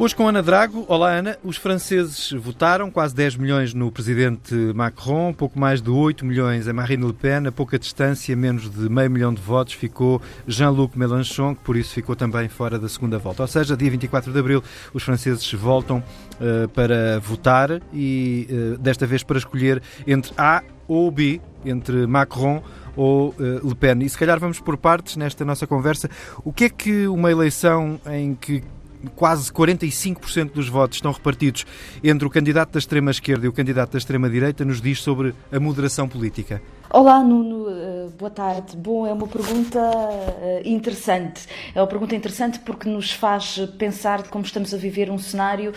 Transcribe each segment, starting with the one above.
Hoje com Ana Drago. Olá, Ana. Os franceses votaram quase 10 milhões no presidente Macron, pouco mais de 8 milhões em Marine Le Pen. A pouca distância, menos de meio milhão de votos, ficou Jean-Luc Mélenchon, que por isso ficou também fora da segunda volta. Ou seja, dia 24 de abril, os franceses voltam uh, para votar e uh, desta vez para escolher entre A ou B, entre Macron ou uh, Le Pen. E se calhar vamos por partes nesta nossa conversa. O que é que uma eleição em que quase 45% dos votos estão repartidos entre o candidato da extrema-esquerda e o candidato da extrema-direita, nos diz sobre a moderação política? Olá, Nuno, eh, boa tarde. Bom, é uma pergunta eh, interessante. É uma pergunta interessante porque nos faz pensar como estamos a viver um cenário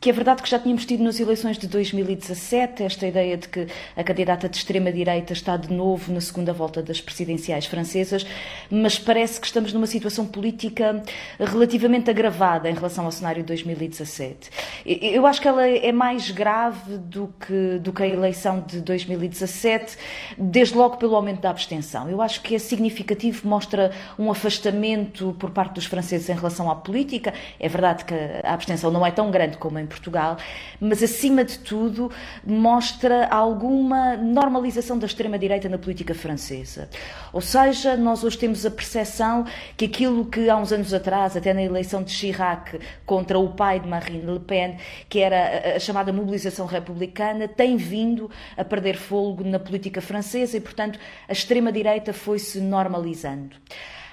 que é verdade que já tínhamos tido nas eleições de 2017 esta ideia de que a candidata de extrema-direita está de novo na segunda volta das presidenciais francesas, mas parece que estamos numa situação política relativamente agravada em relação ao cenário de 2017. Eu acho que ela é mais grave do que, do que a eleição de 2017, desde logo pelo aumento da abstenção. Eu acho que é significativo, mostra um afastamento por parte dos franceses em relação à política. É verdade que a abstenção não é tão grande como em Portugal, mas acima de tudo mostra alguma normalização da extrema-direita na política francesa. Ou seja, nós hoje temos a percepção que aquilo que há uns anos atrás, até na eleição de Chirac contra o pai de Marine Le Pen, que era a chamada mobilização republicana, tem vindo a perder fogo na política francesa e, portanto, a extrema-direita foi-se normalizando.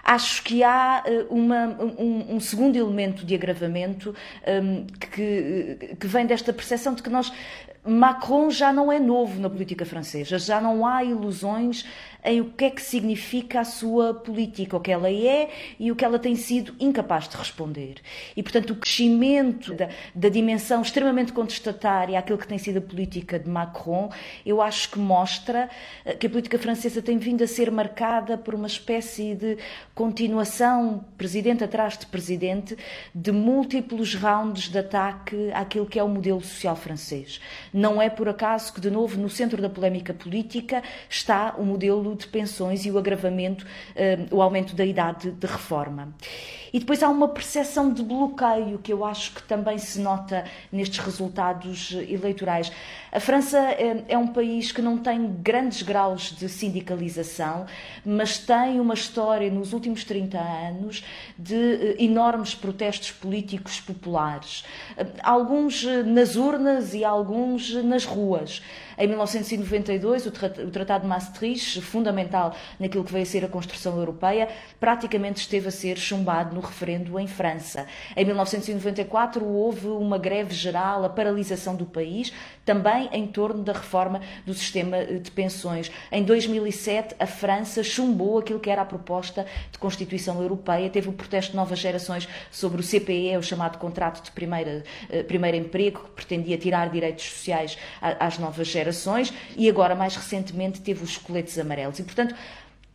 Acho que há eh, uma, um, um, segundo elemento de agravamento um, que, que vem desta percepção de que nós Macron já não é novo na política francesa, já não há ilusões em o que é que significa a sua política, o que ela é e o que ela tem sido incapaz de responder. E, portanto, o crescimento da, da dimensão extremamente contestatária àquilo que tem sido a política de Macron, eu acho que mostra eh, que a política francesa tem vindo a ser marcada por uma espécie de continuação, presidente atrás de presidente, de múltiplos rounds de ataque àquilo que é o modelo social francês. Não é por acaso que, de novo, no centro da polémica política está o modelo de pensões e o agravamento, eh, o aumento da idade de reforma. E depois há uma percepção de bloqueio que eu acho que também se nota nestes resultados eleitorais. A França é, é um país que não tem grandes graus de sindicalização, mas tem uma história nos últimos 30 anos de eh, enormes protestos políticos populares. Eh, alguns nas urnas e alguns nas ruas. Em 1992, o Tratado de Maastricht, fundamental naquilo que veio a ser a construção europeia, praticamente esteve a ser chumbado no referendo em França. Em 1994 houve uma greve geral, a paralisação do país, também em torno da reforma do sistema eh, de pensões. Em 2007 a França chumbou aquilo que era a proposta de Constituição Europeia, teve o protesto de novas gerações sobre o CPE, o chamado contrato de primeira, eh, primeiro emprego, que pretendia tirar direitos sociais às novas gerações, e agora mais recentemente teve os coletes amarelos. E portanto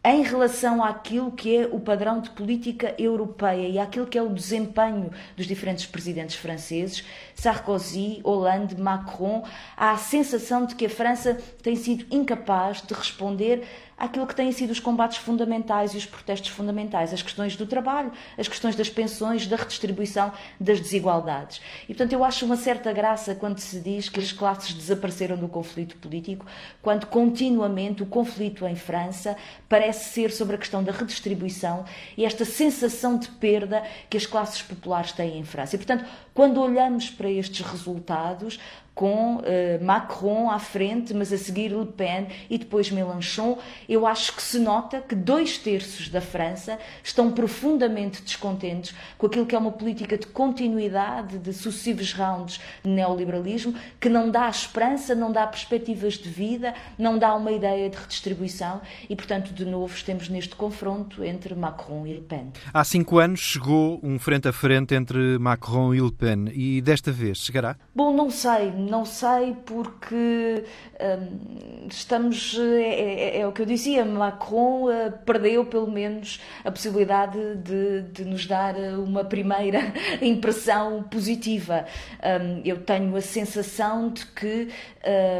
em relação àquilo que é o padrão de política europeia e àquilo que é o desempenho dos diferentes presidentes franceses, Sarkozy, Hollande, Macron, há a sensação de que a França tem sido incapaz de responder àquilo que têm sido os combates fundamentais e os protestos fundamentais, as questões do trabalho, as questões das pensões, da redistribuição das desigualdades. E, portanto, eu acho uma certa graça quando se diz que as classes desapareceram do conflito político, quando continuamente o conflito em França parece ser sobre a questão da redistribuição e esta sensação de perda que as classes populares têm em França. E, portanto, quando olhamos para estes resultados, com uh, Macron à frente, mas a seguir Le Pen e depois Mélenchon, eu acho que se nota que dois terços da França estão profundamente descontentes com aquilo que é uma política de continuidade de sucessivos rounds de neoliberalismo, que não dá esperança, não dá perspectivas de vida, não dá uma ideia de redistribuição e, portanto, de novo, estamos neste confronto entre Macron e Le Pen. Há cinco anos chegou um frente a frente entre Macron e Le Pen e desta vez chegará? Bom, não sei não sei porque hum, estamos. É, é, é, o que eu dizia, Macron uh, perdeu pelo menos a possibilidade de, de nos dar uma primeira impressão positiva. Um, eu tenho a sensação de que,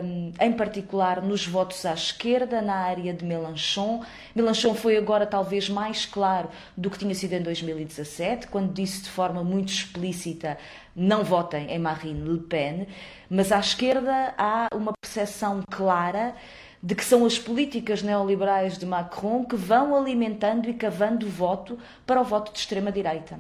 um, em particular nos votos à esquerda, na área de Mélenchon, Mélenchon foi agora talvez mais claro do que tinha sido em 2017, quando disse de forma muito explícita não votem em Marine Le Pen, mas à esquerda há uma percepção clara de que são as políticas neoliberais de Macron que vão alimentando e cavando voto para o voto de extrema-direita.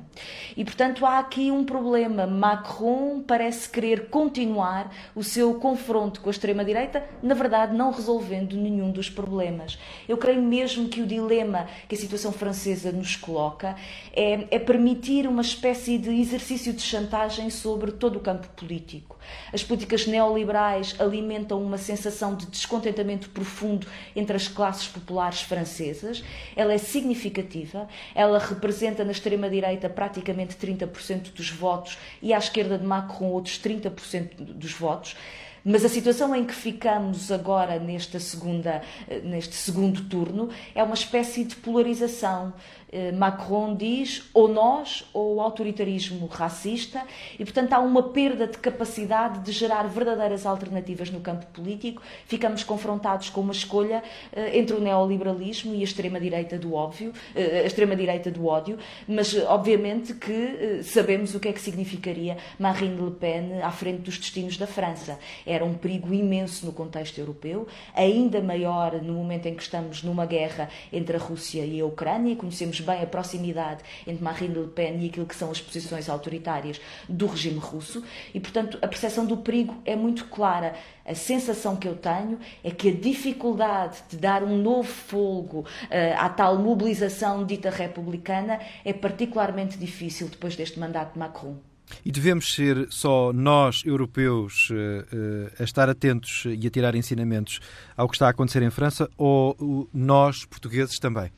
E, portanto, há aqui um problema. Macron parece querer continuar o seu confronto com a extrema-direita, na verdade, não resolvendo nenhum dos problemas. Eu creio mesmo que o dilema que a situação francesa nos coloca é, é permitir uma espécie de exercício de chantagem sobre todo o campo político. As políticas neoliberais alimentam uma sensação de descontentamento profundo entre as classes populares francesas. Ela é significativa, ela representa na extrema-direita praticamente 30% dos votos e à esquerda de Macron outros 30% dos votos. Mas a situação em que ficamos agora nesta segunda, neste segundo turno é uma espécie de polarização. Eh, Macron diz ou nós ou o autoritarismo racista e, portanto, há uma perda de capacidade de gerar verdadeiras alternativas no campo político. Ficamos confrontados com uma escolha eh, entre o neoliberalismo e a extrema-direita do óbvio, eh, a extrema-direita do ódio, mas obviamente que sabemos o que é que significaria Marine Le Pen à frente dos destinos da França. Era um perigo imenso no contexto europeu, ainda maior no momento em que estamos numa guerra entre a Rússia e a Ucrânia. Conhecemos bem a proximidade entre Marine Le Pen e aquilo que são as posições autoritárias do regime russo e, portanto, a percepção do perigo é muito clara. A sensação que eu tenho é que a dificuldade de dar um novo folgo uh, à tal mobilização dita republicana é particularmente difícil depois deste mandato de Macron. E devemos ser só nós, europeus, eh, eh, a estar atentos e a tirar ensinamentos ao que está a acontecer em França ou nós, portugueses, também?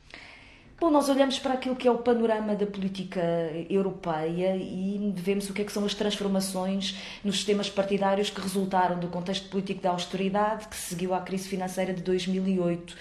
Bom, nós olhamos para aquilo que é o panorama da política europeia e vemos o que, é que são as transformações nos sistemas partidários que resultaram do contexto político da austeridade que seguiu à crise financeira de 2008.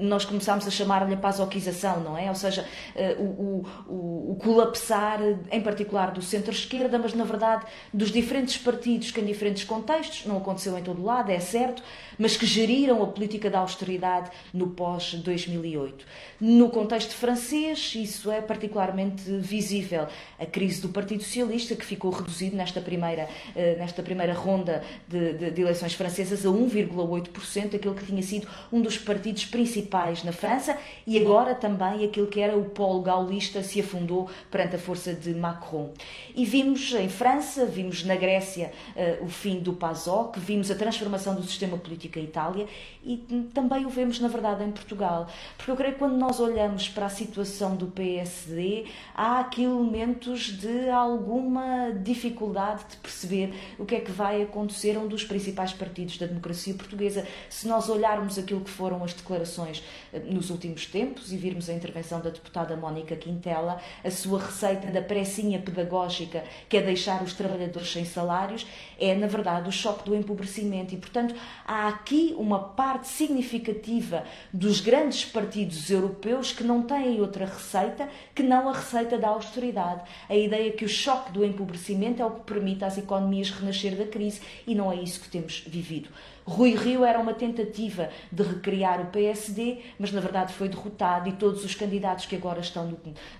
Nós começámos a chamar-lhe a pasoquização, não é? Ou seja, eh, o, o, o colapsar, em particular do centro-esquerda, mas na verdade dos diferentes partidos que em diferentes contextos, não aconteceu em todo lado, é certo, mas que geriram a política da austeridade no pós-2008. No contexto contexto francês, isso é particularmente visível. A crise do Partido Socialista, que ficou reduzido nesta primeira, eh, nesta primeira ronda de, de, de eleições francesas a 1,8%, aquele que tinha sido um dos partidos principais na França, e agora também aquele que era o polo gaulista se afundou perante a força de Macron. E vimos em França, vimos na Grécia uh, o fim do PASOK, vimos a transformação do sistema político em Itália e também o vemos, na verdade, em Portugal. Porque eu creio que quando nós olhamos para a situação do PSD, há aqui elementos de alguma dificuldade de perceber o que é que vai acontecer a um dos principais partidos da democracia portuguesa. Se nós olharmos aquilo que foram as declarações eh, nos últimos tempos e virmos a intervenção da deputada Mónica Quintela, a sua receita da precinha pedagógica, que é deixar os trabalhadores sem salários, é, na verdade, o choque do empobrecimento. E, portanto, há aqui uma parte significativa dos grandes partidos europeus que não têm outra receita que não a receita da austeridade. A ideia que o choque do empobrecimento é o que permite às economias renascer da crise e não é isso que temos vivido. Rui Rio era uma tentativa de recriar o PSD, mas na verdade foi derrotado e todos os candidatos que agora estão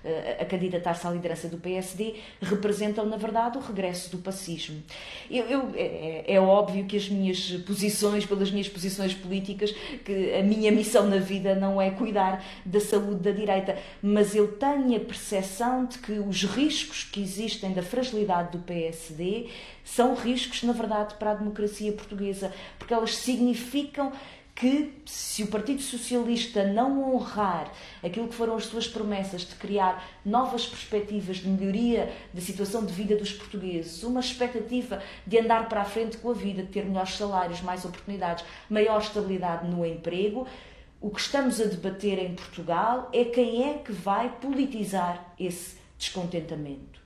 eh, a candidatar-se à liderança do PSD representam, na verdade, o regresso do pacismo. Eu, eu, é, é, óbvio que as minhas posições, pelas minhas posições políticas, que a minha missão na vida não é cuidar da saúde da direita, mas eu tenho a percepção de que os riscos que existem da fragilidade do PSD são riscos, na verdade, para a democracia portuguesa, porque elas significam que se o Partido Socialista não honrar aquilo que foram as suas promessas de criar novas perspectivas de melhoria da situação de vida dos portugueses, uma expectativa de andar para a frente com a vida, de ter melhores salários, mais oportunidades, maior estabilidade no emprego, o que estamos a debater em Portugal é quem é que vai politizar esse descontentamento.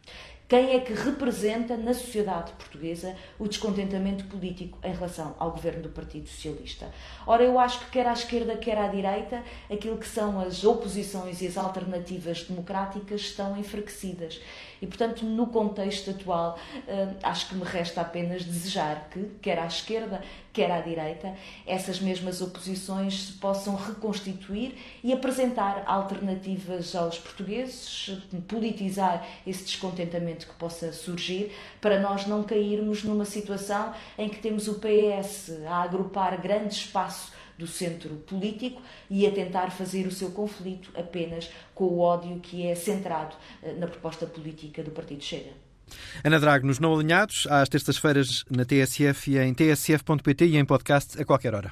Quem é que representa na sociedade portuguesa o descontentamento político em relação ao governo do Partido Socialista? Ora, eu acho que quer à esquerda, quer à direita, aquilo que são as oposições e as alternativas democráticas estão enfraquecidas. E, portanto, no contexto atual, eh, acho que me resta apenas desejar que, quer à esquerda, quer à direita, essas mesmas oposições se possam reconstituir e apresentar alternativas aos portugueses, politizar esse descontentamento que possa surgir, para nós não cairmos numa situação em que temos o PS a agrupar grande espaço do centro político e a tentar fazer o seu conflito apenas com o ódio que é centrado eh, na proposta política do Partido Chega. Ana Drago, nos Não Alinhados, às terças-feiras na TSF e em tsf.pt e em podcast a qualquer hora.